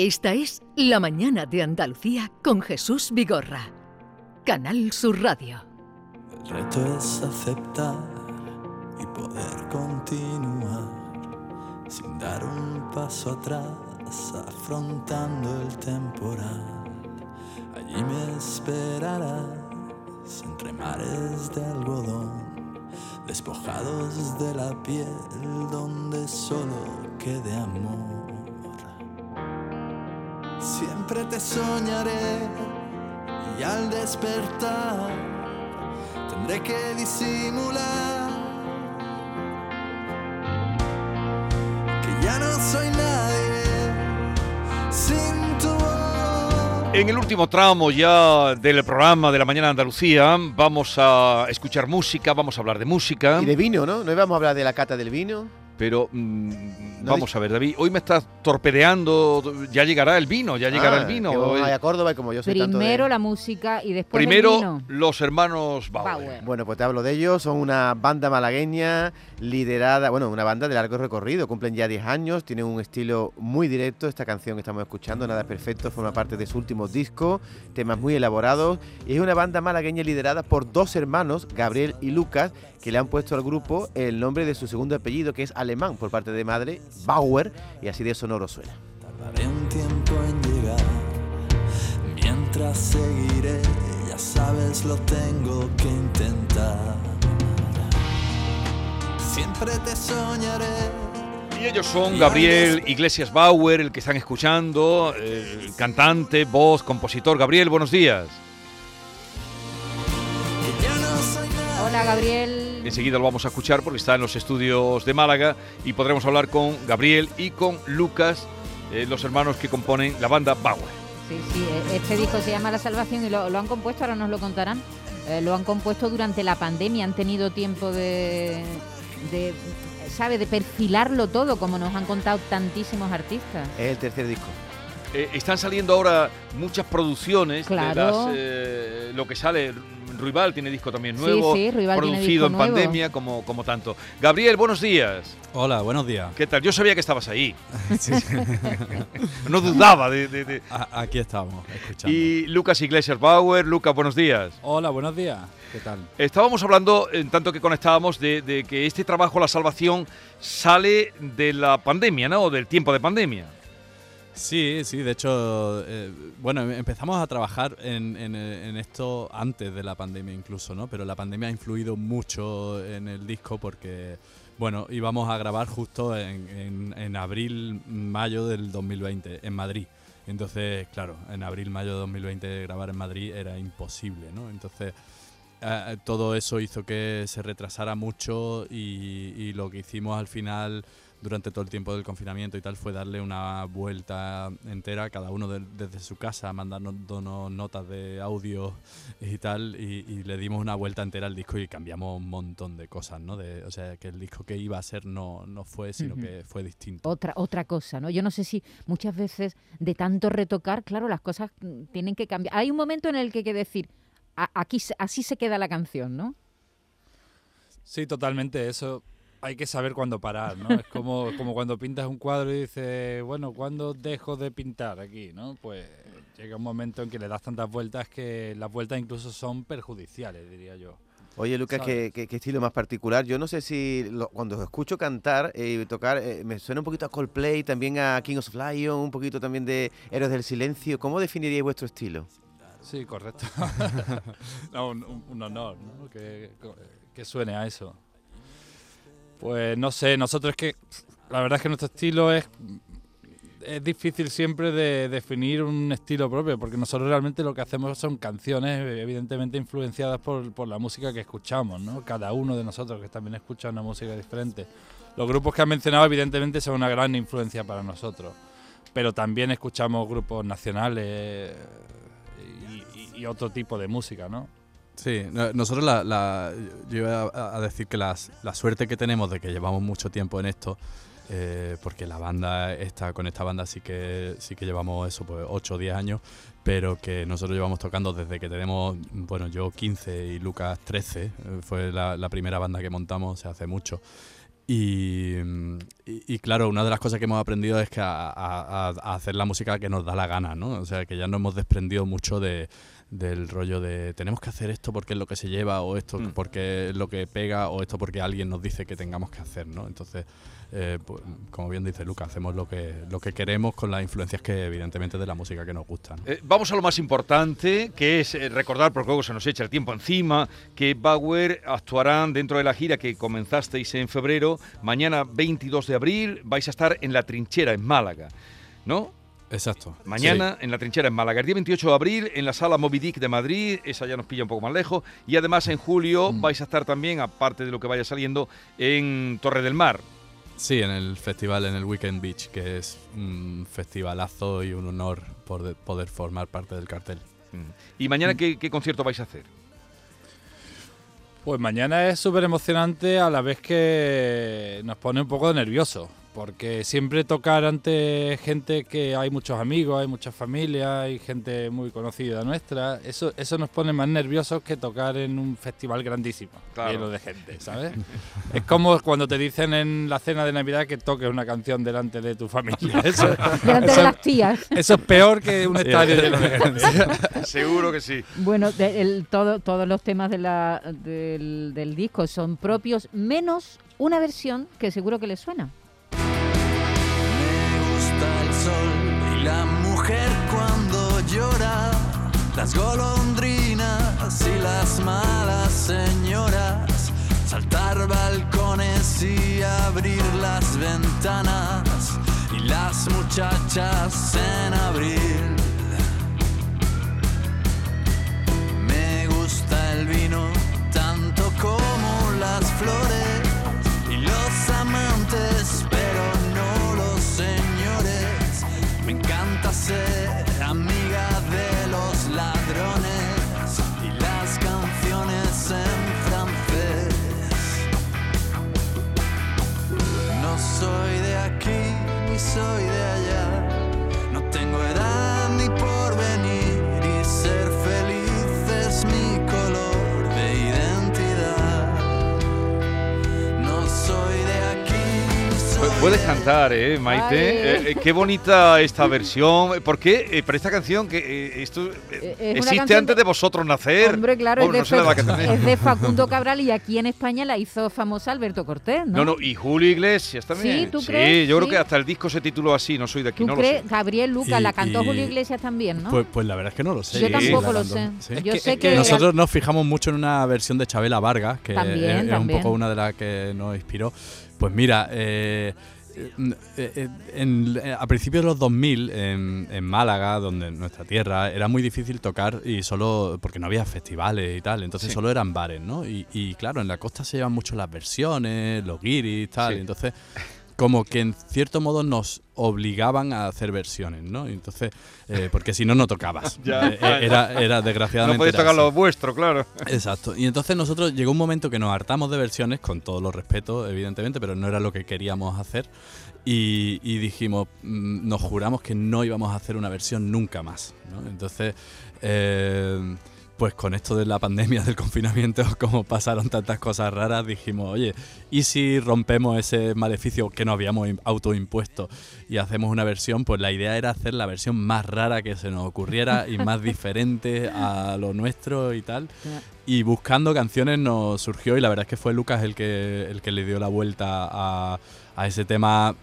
Esta es La Mañana de Andalucía con Jesús Vigorra. Canal Sur Radio. El reto es aceptar y poder continuar sin dar un paso atrás, afrontando el temporal. Allí me esperarás entre mares de algodón, despojados de la piel donde solo quede amor. Siempre te soñaré y al despertar tendré que disimular que ya no soy nadie sin tu voz. En el último tramo ya del programa de la mañana de Andalucía vamos a escuchar música, vamos a hablar de música, Y de vino, ¿no? ¿No íbamos a hablar de la cata del vino? pero mm, No vamos a ver, David, hoy me estás torpedeando, ya llegará el vino, ya llegará Ah, el vino. vamos a Córdoba y como yo soy tanto de- Primero la música y después Primero el vino. los hermanos Bauer. Bauer. Bueno, pues te hablo de ellos. Son una banda malagueña liderada, bueno, una banda de largo recorrido. Cumplen ya 10 años, tienen un estilo muy directo. Esta canción que estamos escuchando, Nada es Perfecto, forma parte de su último disco. Temas muy elaborados. Y es una banda malagueña liderada por dos hermanos, Gabriel y Lucas, que le han puesto al grupo el nombre de su segundo apellido, que es alemán por parte de madre, Bauer, y así de sonoro suena. Tardaré un tiempo en llegar, mientras seguiré, ya sabes, lo tengo que intentar. Siempre te soñaré. Y ellos son Gabriel Iglesias Bauer, el que están escuchando, el cantante, voz, compositor. Gabriel, buenos días. Hola Gabriel. Enseguida lo vamos a escuchar porque está en los estudios de Málaga y podremos hablar con Gabriel y con Lucas, eh, los hermanos que componen la banda Bauer. Sí, sí, eh, este disco se llama La Salvación y lo, lo han compuesto, ahora nos lo contarán. eh, lo han compuesto durante la pandemia, han tenido tiempo de, de, ¿sabe? De perfilarlo todo, como nos han contado tantísimos artistas. Es el tercer disco. Eh, están saliendo ahora muchas producciones Claro. de las, eh, lo que sale. Ruibal tiene disco también nuevo, Sí, sí, Ruibal tiene producido disco en nuevo. pandemia como, como tanto. Gabriel, buenos días. Hola, buenos días. ¿Qué tal? Yo sabía que estabas ahí. Sí, sí. No dudaba de... de- de- A- Aquí estamos, escuchando. Y Lucas Iglesias Bauer. Lucas, buenos días. Hola, buenos días. ¿Qué tal? Estábamos hablando, en tanto que conectábamos, de, de que este trabajo, La Salvación, sale de la pandemia, ¿no? O del tiempo de pandemia. Sí, sí, de hecho, eh, bueno, em- empezamos a trabajar en, eh, en esto antes de la pandemia incluso, ¿no? Pero la pandemia ha influido mucho en el disco porque, bueno, íbamos a grabar justo en, en- abril, mayo del 2020, en Madrid. Entonces, claro, en abril, mayo de 2020 grabar en Madrid era imposible, ¿no? Entonces, todo eso hizo que se retrasara mucho y, y lo que hicimos al final durante todo el tiempo del confinamiento y tal fue darle una vuelta entera, cada uno de- desde su casa, mandarnos donos notas de audio y tal, y, y le dimos una vuelta entera al disco y cambiamos un montón de cosas, ¿no? De, o sea, que el disco que iba a ser no, no fue, sino que fue distinto. Otra, otra cosa, ¿no? Yo no sé si muchas veces de tanto retocar, claro, las cosas mm, tienen que cambiar. Hay un momento en el que hay que decir, "A- aquí así se queda la canción, ¿no? Sí, totalmente. Eso hay que saber cuándo parar, ¿no? Es como, como cuando pintas un cuadro y dices, bueno, ¿cuándo dejo de pintar aquí, no? Pues llega un momento en que le das tantas vueltas que las vueltas incluso son perjudiciales, diría yo. Oye, Lucas, ¿qué, ¿Sabes? qué, qué estilo más particular? Yo no sé si lo- cuando os escucho cantar y tocar, eh, me suena un poquito a Coldplay, también a King of Lion, un poquito también de Héroes del Silencio. ¿Cómo definiríais vuestro estilo? Sí, correcto. No, un, un- un honor, ¿no? Que, que suene a eso. Pues no sé, nosotros es que la verdad es que nuestro estilo es es difícil siempre de definir un estilo propio, porque nosotros realmente lo que hacemos son canciones evidentemente influenciadas por, por la música que escuchamos, ¿no? Cada uno de nosotros que también escucha una música diferente. Los grupos que han mencionado evidentemente son una gran influencia para nosotros, pero también escuchamos grupos nacionales y, otro tipo de música, ¿no? Sí, no- nosotros la, yo iba a, decir que la suerte que tenemos de que llevamos mucho tiempo en esto, eh, porque la banda está con esta banda sí que sí que llevamos eso, pues 8 o 10 años, pero que nosotros llevamos tocando desde que tenemos, bueno, yo 15 y Lucas 13, eh, fue la, primera banda que montamos, hace mucho. Y, y- claro, una de las cosas que hemos aprendido es que a hacer la música que nos da la gana, ¿no? O sea, que ya nos hemos desprendido mucho de, del rollo de tenemos que hacer esto porque es lo que se lleva o esto Mm. porque es lo que pega o esto porque alguien nos dice que tengamos que hacer, ¿no? Entonces, eh, pues, como bien dice Luca, hacemos lo que, lo que queremos con las influencias que evidentemente de la música que nos gustan. Eh, vamos a lo más importante, que es eh, recordar, porque luego se nos echa el tiempo encima, que Bauer actuarán dentro de la gira que comenzasteis en febrero. Mañana, 22 de abril, vais a estar en La Trinchera, en Málaga, ¿no? Exacto. Mañana en La Trinchera, en Málaga. El día 28 de abril, en la sala Moby Dick de Madrid, esa ya nos pilla un poco más lejos. Y además, en julio, Mm. vais a estar también, aparte de lo que vaya saliendo, en Torre del Mar. Sí, en el festival, en el Weekend Beach, que es un festivalazo y un honor por de- poder formar parte del cartel. ¿Y mañana qué, qué concierto vais a hacer? Pues mañana es súper emocionante a la vez que nos pone un poco nervioso, porque siempre tocar ante gente que hay muchos amigos, hay muchas familias, hay gente muy conocida nuestra, eso, eso nos pone más nerviosos que tocar en un festival grandísimo, Claro. lleno de gente, ¿sabes? es como cuando te dicen en la cena de Navidad que toques una canción delante de tu familia. Eso, Delante eso- de las tías. eso es peor que un estadio lleno de gente. Seguro que sí. Bueno, de- el- todo, todos los temas de la- del, del disco son propios, menos una versión que seguro que les suena. Las golondrinas y las malas señoras, saltar balcones y abrir las ventanas y las muchachas en abril. Me gusta el vino tanto como las flores Puedes de cantar, ¿eh, Maite? Eh, eh, qué bonita esta versión. ¿Por qué? Eh, esta canción, que eh, esto eh, existe antes de- de vosotros nacer. Hombre, claro, Bueno, no es, de tenéis. es de Facundo Cabral y aquí en España la hizo famosa Alberto Cortés, ¿no? No, no, y Julio Iglesias también. Sí, ¿tú crees? yo creo Sí. que hasta el disco se tituló así, no soy de aquí, ¿Tú no crees? lo sé. Gabriel Lucas, Y- la cantó y- Julio Iglesias también, ¿no? Pues, pues la verdad es que no lo sé. Yo Sí. tampoco lo sé. Sí. Yo que- sé es que... que Nosotros nos fijamos mucho en una versión de Chabela Vargas, que También, es, es un poco una de las que nos inspiró. Pues mira, eh, eh, eh, en- eh, a principios de los 2000, en, en Málaga, donde nuestra tierra, era muy difícil tocar y solo porque no había festivales y tal, entonces Sí. solo eran bares, ¿no? Y, y claro, en la costa se llevan mucho las versiones, los guiris, tal, Sí. y entonces como que en cierto modo nos obligaban a hacer versiones, ¿no? Entonces, eh, porque si no, no tocabas. Ya, Eh, ya. era, era desgraciadamente. No podéis tocar lo vuestro, claro. Exacto. Y entonces nosotros llegó un momento que nos hartamos de versiones, con todos los respetos, evidentemente, pero no era lo que queríamos hacer. Y, y dijimos, mm, nos juramos que no íbamos a hacer una versión nunca más. ¿no? Entonces, eh, pues con esto de la pandemia, del confinamiento, como pasaron tantas cosas raras, dijimos, oye, ¿y si rompemos ese maleficio que nos habíamos im- autoimpuesto y hacemos una versión? Pues la idea era hacer la versión más rara que se nos ocurriera y más diferente a lo nuestro y tal. Y buscando canciones nos surgió y la verdad es que fue Lucas el que, el que le dio la vuelta a, a ese tema,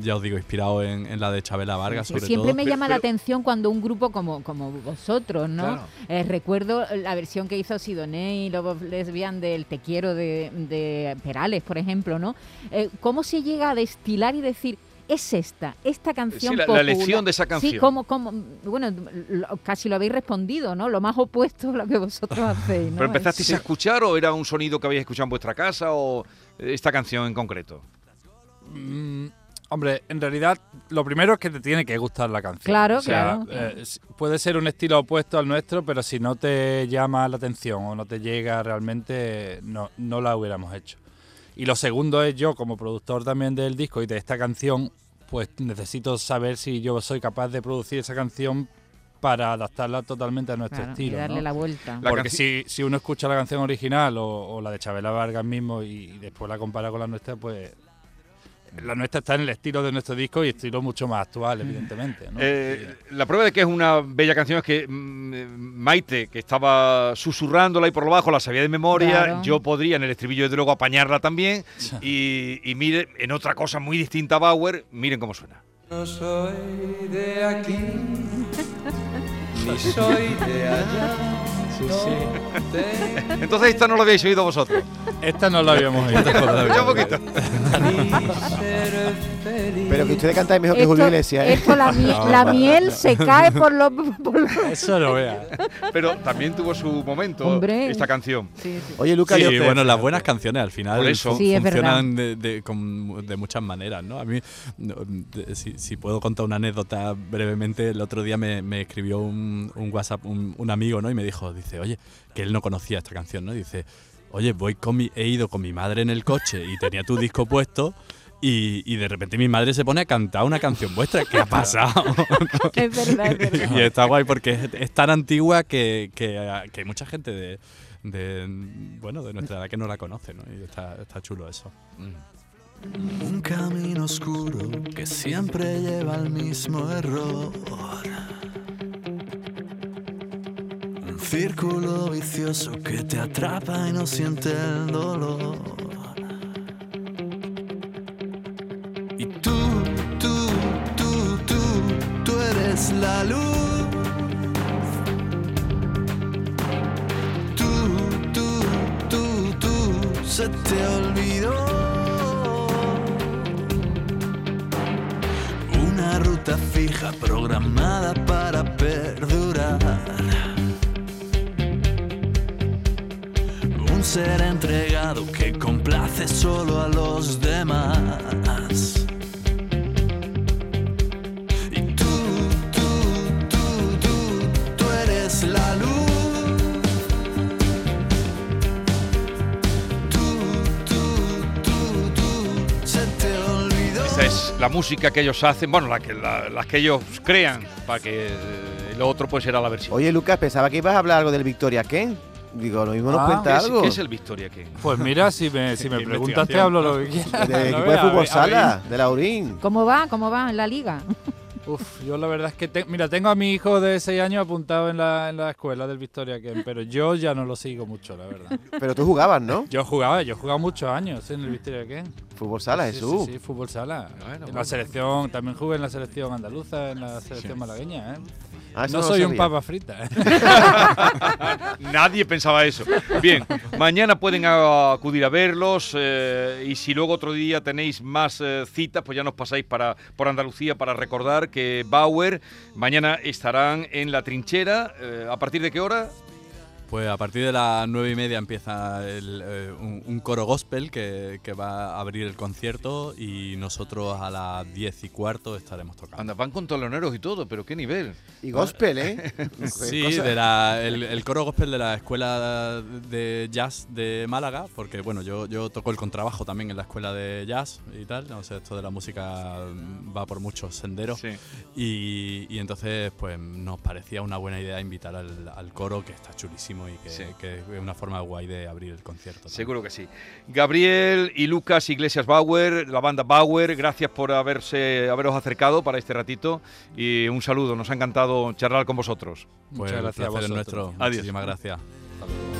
ya os digo, inspirado en, en la de Chabela Vargas sobre Siempre todo. me Pero- llama la pero- atención cuando un grupo como, como vosotros, ¿no? Claro. Eh, recuerdo la versión que hizo Sidoné y Lobos Lesbian del Te quiero de, de Perales, por ejemplo, ¿no? Eh, ¿Cómo se llega a destilar y decir, es esta, esta canción Sí, la- la popular"? elección de esa canción. Sí, como, como, bueno, lo- casi lo habéis respondido, ¿no? Lo más opuesto a lo que vosotros hacéis, ¿no? ¿Pero empezasteis Sí. a escuchar o era un sonido que habéis escuchado en vuestra casa o esta canción en concreto? Mm, hombre, en realidad lo primero es que te tiene que gustar la canción. Claro, O sea, claro. eh, puede ser un estilo opuesto al nuestro, pero si no te llama la atención o no te llega realmente, no, no la hubiéramos hecho. Y lo segundo es yo, como productor también del disco y de esta canción, pues necesito saber si yo soy capaz de producir esa canción para adaptarla totalmente a nuestro Claro, estilo. y darle ¿no? la vuelta. La Porque si, si uno escucha la canción original o, o la de Chabela Vargas mismo y, y después la compara con la nuestra, pues la nuestra está en el estilo de nuestro disco y estilo mucho más actual, evidentemente. ¿no? Eh, la prueba de que es una bella canción es que mm, eh, Maite, que estaba susurrándola y por lo bajo la sabía de memoria, Claro. yo podría en el estribillo desde luego apañarla también. y, y mire, en otra cosa muy distinta a Bauer, miren cómo suena. No soy de aquí, ni soy de allá. Entonces esta no lo habéis oído vosotros. Esta no la habíamos oído. Ya un poquito. Pero que ustedes cantáis mejor que Julio Iglesias, ¿eh? esto la, mie- la miel se cae por los... por los- Eso lo vea. Pero también tuvo su momento Hombre. esta canción. Sí, sí. Oye, Lucas, Sí, bueno, las buenas canciones al final Por eso. fu- Sí, es funcionan de, de- con- de muchas maneras, ¿no? A mí, no, de- si, si puedo contar una anécdota brevemente, el otro día me, me escribió un, un WhatsApp un, un amigo, ¿no? Y me dijo, dice, oye, que él no conocía esta canción, ¿no? Dice, oye, voy con mi, he ido con mi madre en el coche y tenía tu disco puesto. Y, y de repente mi madre se pone a cantar una canción vuestra. ¿Qué ha pasado? Es verdad, es verdad. y está guay porque es, es tan antigua que, que, que hay mucha gente de, de, bueno, de nuestra edad que no la conoce, ¿no? Y está, está chulo eso. Un camino oscuro que siempre lleva al mismo error. Círculo vicioso que te atrapa y no siente el dolor. Y tú, tú, tú, tú, tú eres la luz. Tú, tú, tú, tú, se te olvidó. Una ruta fija programada para perdurar. Un ser entregado que complace solo a los demás. Y tú, tú, tú, tú, tú eres la luz. Tú, tú, tú, tú, se te olvidó. Esta es la música que ellos hacen, bueno, la que, la- las que ellos crean, para que eh, lo otro pues será la versión. Oye, Lucas, pensaba que ibas a hablar algo del Victoria Ken. Digo, lo mismo nos Ah, ¿Qué cuenta es, algo. qué es el Victoria King? Pues mira, si me, si me preguntas te hablo lo que quieras. Del equipo de fútbol sala, de Laurín. ¿Cómo va? ¿Cómo va en la liga? Uf, yo la verdad es que, te- mira, tengo a mi hijo de 6 años apuntado en la, en la escuela del Victoria Ken, pero yo ya no lo sigo mucho, la verdad. Pero tú jugabas, ¿no? Yo jugaba, yo he jugado muchos años en el Victoria Ken. Fútbol sala, Sí, Jesús. Sí, sí, fútbol sala. Bueno, en bueno. la selección, también jugué en la selección andaluza, en la selección malagueña, ¿eh? Ah, No soy un papa frita. ¿eh? Nadie pensaba eso. Bien, mañana pueden acudir a verlos eh, y si luego otro día tenéis más eh, citas, pues ya nos pasáis para, por Andalucía para recordar que Bauer mañana estarán en la trinchera. eh, ¿A partir de qué hora? Pues a partir de las nueve y media empieza el, eh, un, un coro gospel que, que va a abrir el concierto y nosotros a las diez y cuarto estaremos tocando. Anda, van con toloneros y todo, pero qué nivel. Y gospel, ¿eh? Sí, Cosa- de la- el, el coro gospel de la escuela de jazz de Málaga, porque bueno, yo, yo toco el contrabajo también en la escuela de jazz y tal, o sea, esto de la música va por muchos senderos. Sí. Y, y entonces, pues nos parecía una buena idea invitar al, al coro, que está chulísimo y que, Sí. que es una forma guay de abrir el concierto. también. Seguro que sí. Gabriel y Lucas Iglesias Bauer, la banda Bauer, gracias por haberse, haberos acercado para este ratito y un saludo. Nos ha encantado charlar con vosotros. Pues Muchas gracias a vosotros. nuestro. Adiós. Muchísimas gracias. Hasta luego.